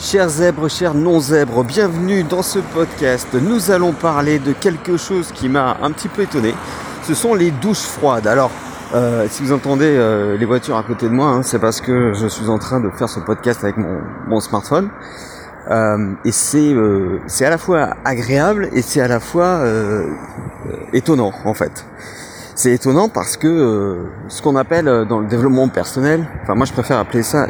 Chers zèbres, chers non-zèbres, bienvenue dans ce podcast. Nous allons parler de quelque chose qui m'a un petit peu étonné. Ce sont les douches froides. Alors, euh, si vous entendez euh, les voitures à côté de moi, hein, c'est parce que je suis en train de faire ce podcast avec mon, smartphone. Euh, et c'est euh, c'est à la fois agréable et c'est à la fois euh, étonnant en fait. C'est étonnant parce que ce qu'on appelle dans le développement personnel, enfin moi je préfère appeler ça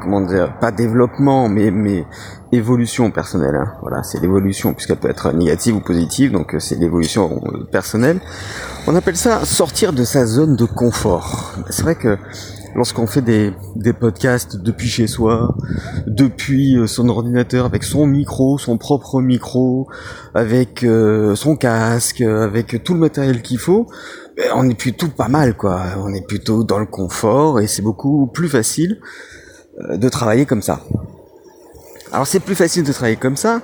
comment dire, pas développement, mais mais évolution personnelle. Hein. Voilà, c'est l'évolution puisqu'elle peut être négative ou positive, donc c'est l'évolution personnelle. On appelle ça sortir de sa zone de confort. C'est vrai que lorsqu'on fait des, podcasts depuis chez soi, depuis euh, son ordinateur, avec son micro, son propre micro, avec euh, son casque, avec tout le matériel qu'il faut, ben, on est plutôt pas mal quoi. On est plutôt dans le confort et c'est beaucoup plus facile euh, de travailler comme ça. Alors c'est plus facile de travailler comme ça.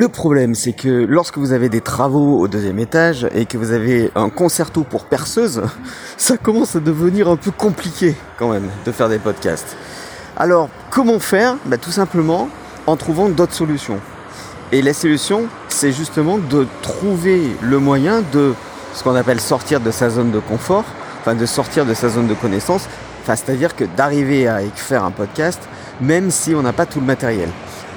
Le problème, c'est que lorsque vous avez des travaux au deuxième étage et que vous avez un concerto pour perceuse, ça commence à devenir un peu compliqué quand même de faire des podcasts. Alors comment faire? Bah, Tout simplement en trouvant d'autres solutions. Et la solution, c'est justement de trouver le moyen de ce qu'on appelle sortir de sa zone de confort, enfin de sortir de sa zone de connaissance, enfin, c'est-à-dire que d'arriver à faire un podcast même si on n'a pas tout le matériel.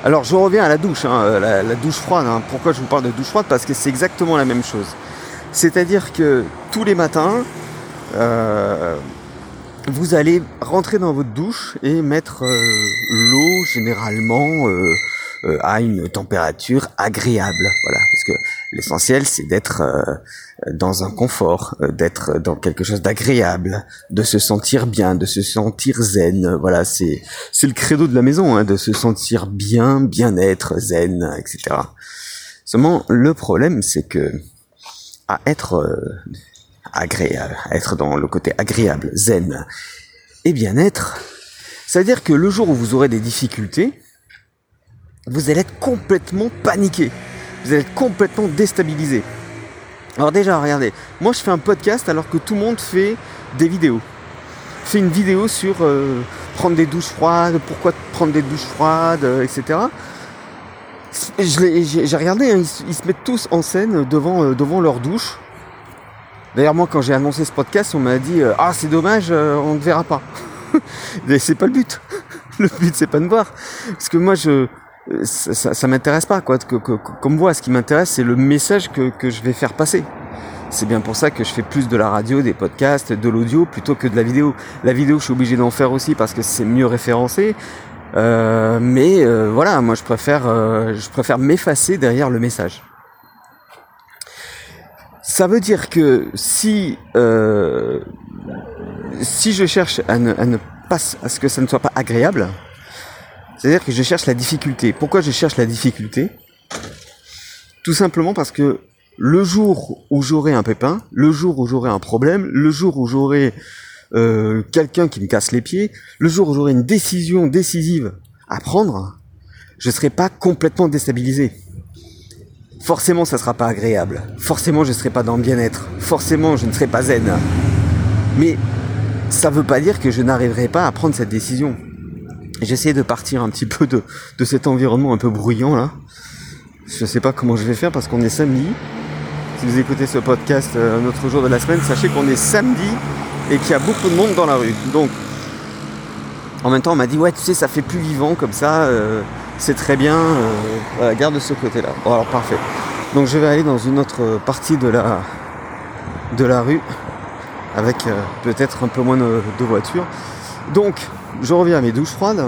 Alors je reviens à la douche, hein, euh, la, douche froide. Hein. Pourquoi je vous parle de douche froide? Parce que c'est exactement la même chose. C'est-à-dire que tous les matins, euh, vous allez rentrer dans votre douche et mettre euh, l'eau généralement à une température agréable. Voilà, parce que l'essentiel c'est d'être dans un confort, euh, d'être dans quelque chose d'agréable, de se sentir bien, de se sentir zen. Voilà, c'est c'est le credo de la maison, hein, de se sentir bien, bien-être, zen, etc. Seulement, le problème, c'est que à être euh, agréable, à être dans le côté agréable, zen et bien-être, c'est-à-dire que le jour où vous aurez des difficultés, vous allez être complètement paniqué, vous allez être complètement déstabilisé. Alors déjà, regardez, moi je fais un podcast alors que tout le monde fait des vidéos. Fait une vidéo sur euh, prendre des douches froides, pourquoi prendre des douches froides, euh, etc. J'ai regardé, hein, ils, se mettent tous en scène devant, euh, devant leur douche. D'ailleurs, moi, quand j'ai annoncé ce podcast, on m'a dit Ah, c'est dommage, on ne verra pas. Mais c'est pas le but. le but, c'est pas de voir. Parce que moi, je, ça, ça, m'intéresse pas quoi. Comme moi, ce qui m'intéresse, c'est le message que, que je vais faire passer. C'est bien pour ça que je fais plus de la radio, des podcasts, de l'audio plutôt que de la vidéo. La vidéo, je suis obligé d'en faire aussi parce que c'est mieux référencé. Euh, mais euh, voilà, moi je préfère, euh, je préfère m'effacer derrière le message. Ça veut dire que si euh, si je cherche à ne, à ne pas à ce que ça ne soit pas agréable, c'est-à-dire que je cherche la difficulté. Pourquoi je cherche la difficulté? Tout simplement parce que le jour où j'aurai un pépin, le jour où j'aurai un problème, le jour où j'aurai euh, quelqu'un qui me casse les pieds, le jour où j'aurai une décision décisive à prendre, je ne serai pas complètement déstabilisé. Forcément, ça sera pas agréable. Forcément, je ne serai pas dans le bien-être. Forcément, je ne serai pas zen. Mais ça ne veut pas dire que je n'arriverai pas à prendre cette décision. J'essaie de partir un petit peu de, de cet environnement un peu bruyant là. Je sais pas comment je vais faire parce qu'on est samedi. Si vous écoutez ce podcast euh, un autre jour de la semaine, sachez qu'on est samedi et qu'il y a beaucoup de monde dans la rue. Donc, en même temps, on m'a dit ouais, tu sais, ça fait plus vivant comme ça. Euh, c'est très bien. Euh, garde ce côté-là. Bon, alors parfait. Donc, je vais aller dans une autre partie de la de la rue avec peut-être un peu moins de voitures. Donc, je reviens à mes douches froides.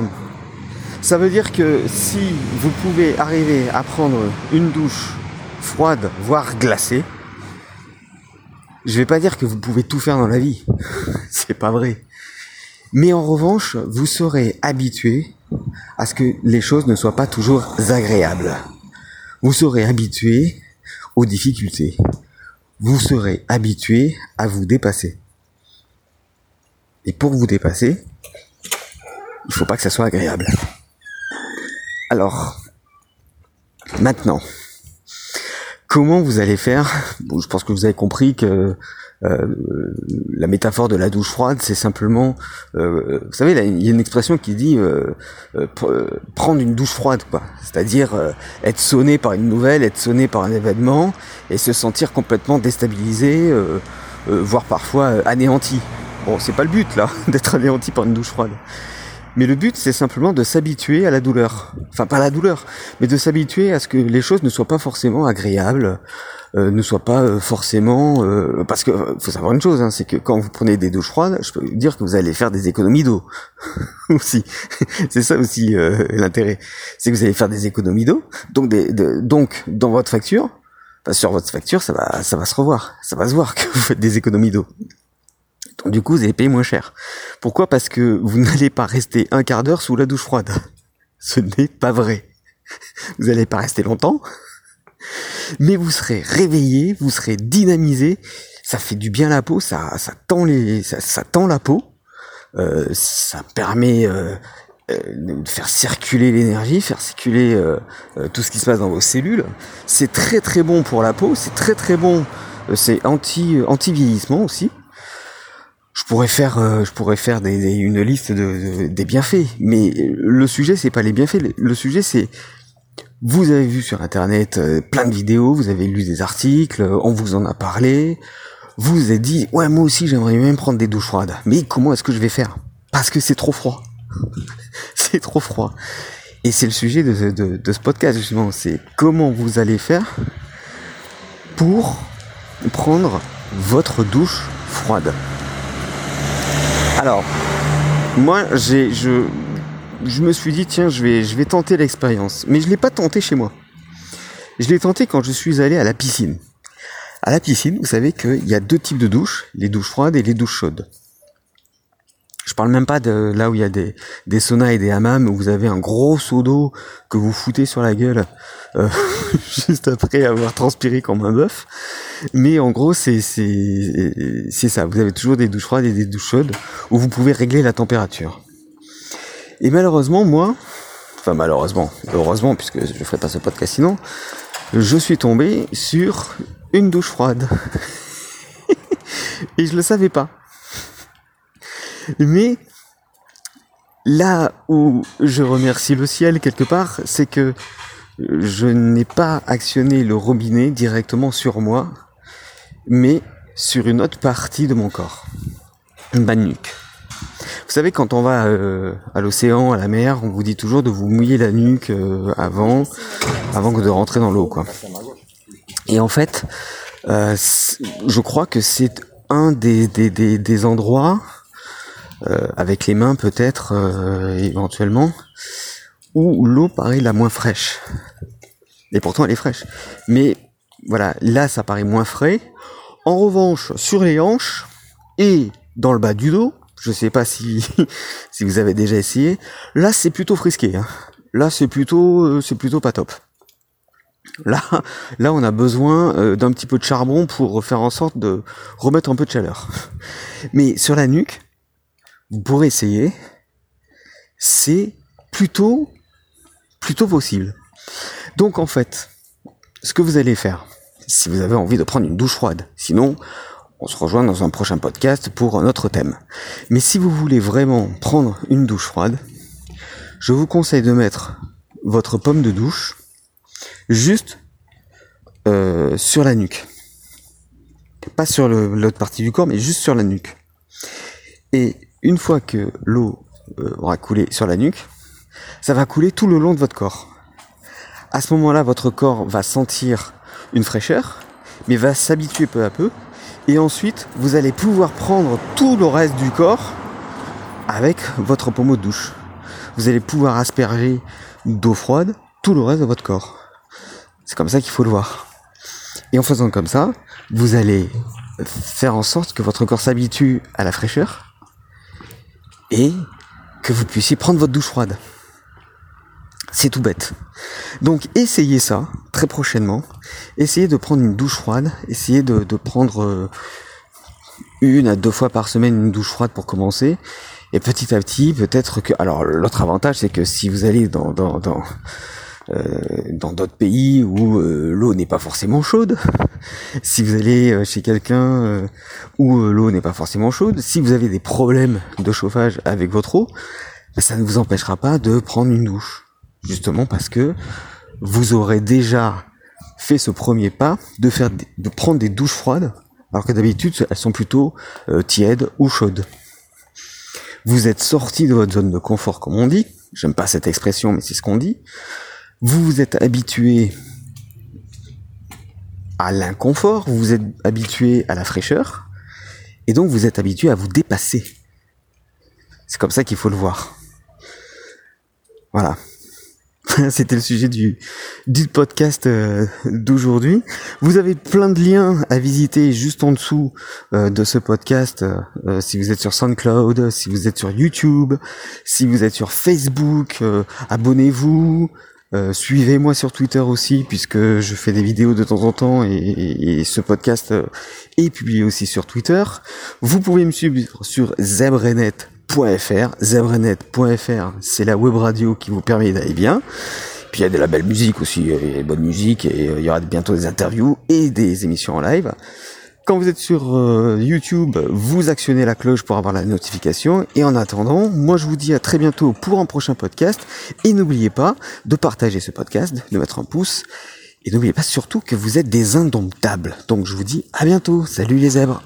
Ça veut dire que si vous pouvez arriver à prendre une douche froide, voire glacée, je vais pas dire que vous pouvez tout faire dans la vie. C'est pas vrai. Mais en revanche, vous serez habitué à ce que les choses ne soient pas toujours agréables. Vous serez habitué aux difficultés. Vous serez habitué à vous dépasser. Et pour vous dépasser, il faut pas que ça soit agréable. Alors, maintenant, comment vous allez faire? Bon, je pense que vous avez compris que euh, la métaphore de la douche froide, c'est simplement, euh, vous savez, il y a une expression qui dit euh, prendre une douche froide, quoi. C'est-à-dire être sonné par une nouvelle, être sonné par un événement et se sentir complètement déstabilisé, voire parfois anéanti. Bon, c'est pas le but là, d'être anéanti par une douche froide. Mais le but, c'est simplement de s'habituer à la douleur. Enfin, pas à la douleur, mais de s'habituer à ce que les choses ne soient pas forcément agréables, euh, ne soient pas euh, forcément... Euh, parce que faut savoir une chose, hein, c'est que quand vous prenez des douches froides, je peux vous dire que vous allez faire des économies d'eau. aussi. c'est ça aussi l'intérêt. C'est que vous allez faire des économies d'eau. Donc, donc, dans votre facture, sur votre facture, ça va, ça va se revoir. Ça va se voir que vous faites des économies d'eau. Du coup, vous allez payer moins cher. Pourquoi? Parce que vous n'allez pas rester un quart d'heure sous la douche froide. Ce n'est pas vrai. Vous n'allez pas rester longtemps, mais vous serez réveillé, vous serez dynamisé. Ça fait du bien à la peau, ça, ça tend les, ça, tend la peau. Euh, ça permet euh, euh, de faire circuler l'énergie, faire circuler tout ce qui se passe dans vos cellules. C'est très très bon pour la peau, c'est très très bon. c'est anti anti vieillissement aussi je pourrais faire, euh, je pourrais faire des, une liste de, des bienfaits, mais le sujet c'est pas les bienfaits. Le sujet c'est vous avez vu sur internet euh, plein de vidéos, vous avez lu des articles, on vous en a parlé, vous vous êtes dit ouais moi aussi j'aimerais même prendre des douches froides, mais comment est-ce que je vais faire? Parce que c'est trop froid, c'est trop froid. Et c'est le sujet de, de, de ce podcast justement, c'est comment vous allez faire pour prendre votre douche froide. Alors, moi, j'ai, je, me suis dit, tiens, je vais, je vais tenter l'expérience. Mais je l'ai pas tenté chez moi. Je l'ai tenté quand je suis allé à la piscine. À la piscine, vous savez qu'il y a deux types de douches, les douches froides et les douches chaudes. Je parle même pas de là où il y a des, des saunas et des hammams où vous avez un gros seau d'eau que vous foutez sur la gueule euh, juste après avoir transpiré comme un bœuf. Mais en gros, c'est c'est c'est ça. Vous avez toujours des douches froides et des douches chaudes où vous pouvez régler la température. Et malheureusement, moi, enfin malheureusement, heureusement puisque je ferai pas ce podcast sinon, je suis tombé sur une douche froide. et je le savais pas. Mais là où je remercie le ciel quelque part, c'est que je n'ai pas actionné le robinet directement sur moi, mais sur une autre partie de mon corps, bas nuque. Vous savez, quand on va euh, à l'océan, à la mer, on vous dit toujours de vous mouiller la nuque euh, avant, avant que de rentrer dans l'eau, quoi. Et en fait, euh, je crois que c'est un des, endroits avec les mains peut-être euh, éventuellement, où l'eau paraît la moins fraîche. Et pourtant elle est fraîche. Mais voilà, là ça paraît moins frais. En revanche, sur les hanches et dans le bas du dos, je sais pas si si vous avez déjà essayé, là c'est plutôt frisqué. Hein. Là c'est plutôt euh, c'est plutôt pas top. Là, là, on a besoin d'un petit peu de charbon pour faire en sorte de remettre un peu de chaleur. Mais sur la nuque, pourrez essayer, c'est plutôt, plutôt possible. Donc en fait, ce que vous allez faire, si vous avez envie de prendre une douche froide, sinon on se rejoint dans un prochain podcast pour un autre thème. Mais si vous voulez vraiment prendre une douche froide, je vous conseille de mettre votre pomme de douche juste euh, sur la nuque. Pas sur l'autre partie du corps, mais juste sur la nuque. Et une fois que l'eau euh, aura coulé sur la nuque, ça va couler tout le long de votre corps. À ce moment-là, votre corps va sentir une fraîcheur, mais va s'habituer peu à peu. Et ensuite, vous allez pouvoir prendre tout le reste du corps avec votre pommeau de douche. Vous allez pouvoir asperger d'eau froide tout le reste de votre corps. C'est comme ça qu'il faut le voir. Et en faisant comme ça, vous allez faire en sorte que votre corps s'habitue à la fraîcheur et que vous puissiez prendre votre douche froide. C'est tout bête. Donc essayez ça très prochainement. Essayez de prendre une douche froide. Essayez de, prendre euh, une à deux fois par semaine une douche froide pour commencer. Et petit à petit, peut-être que... Alors l'autre avantage, c'est que si vous allez dans, dans, dans d'autres pays où l'eau n'est pas forcément chaude, si vous allez chez quelqu'un où l'eau n'est pas forcément chaude, si vous avez des problèmes de chauffage avec votre eau, ça ne vous empêchera pas de prendre une douche. Justement parce que vous aurez déjà fait ce premier pas de faire de prendre des douches froides alors que d'habitude elles sont plutôt tièdes ou chaudes vous êtes sorti de votre zone de confort, comme on dit. J'aime pas cette expression, mais c'est ce qu'on dit. Vous vous êtes habitué à l'inconfort, vous vous êtes habitué à la fraîcheur, et donc vous êtes habitué à vous dépasser. C'est comme ça qu'il faut le voir. Voilà. C'était le sujet du, podcast euh, d'aujourd'hui. Vous avez plein de liens à visiter juste en dessous euh, de ce podcast. Euh, si vous êtes sur SoundCloud, si vous êtes sur YouTube, si vous êtes sur Facebook, abonnez-vous. Suivez-moi sur Twitter aussi puisque je fais des vidéos de temps en temps et, et ce podcast est publié aussi sur Twitter. Vous pouvez me suivre sur Zebrenet zebrenet.fr, c'est la web radio qui vous permet d'aller bien. Puis il y a de la belle musique aussi, il y a de bonne musique et euh, il y aura bientôt des interviews et des émissions en live. Quand vous êtes sur euh, YouTube, vous actionnez la cloche pour avoir la notification. Et en attendant, moi je vous dis à très bientôt pour un prochain podcast. Et n'oubliez pas de partager ce podcast, de mettre un pouce. Et n'oubliez pas surtout que vous êtes des indomptables. Donc je vous dis à bientôt. Salut les zèbres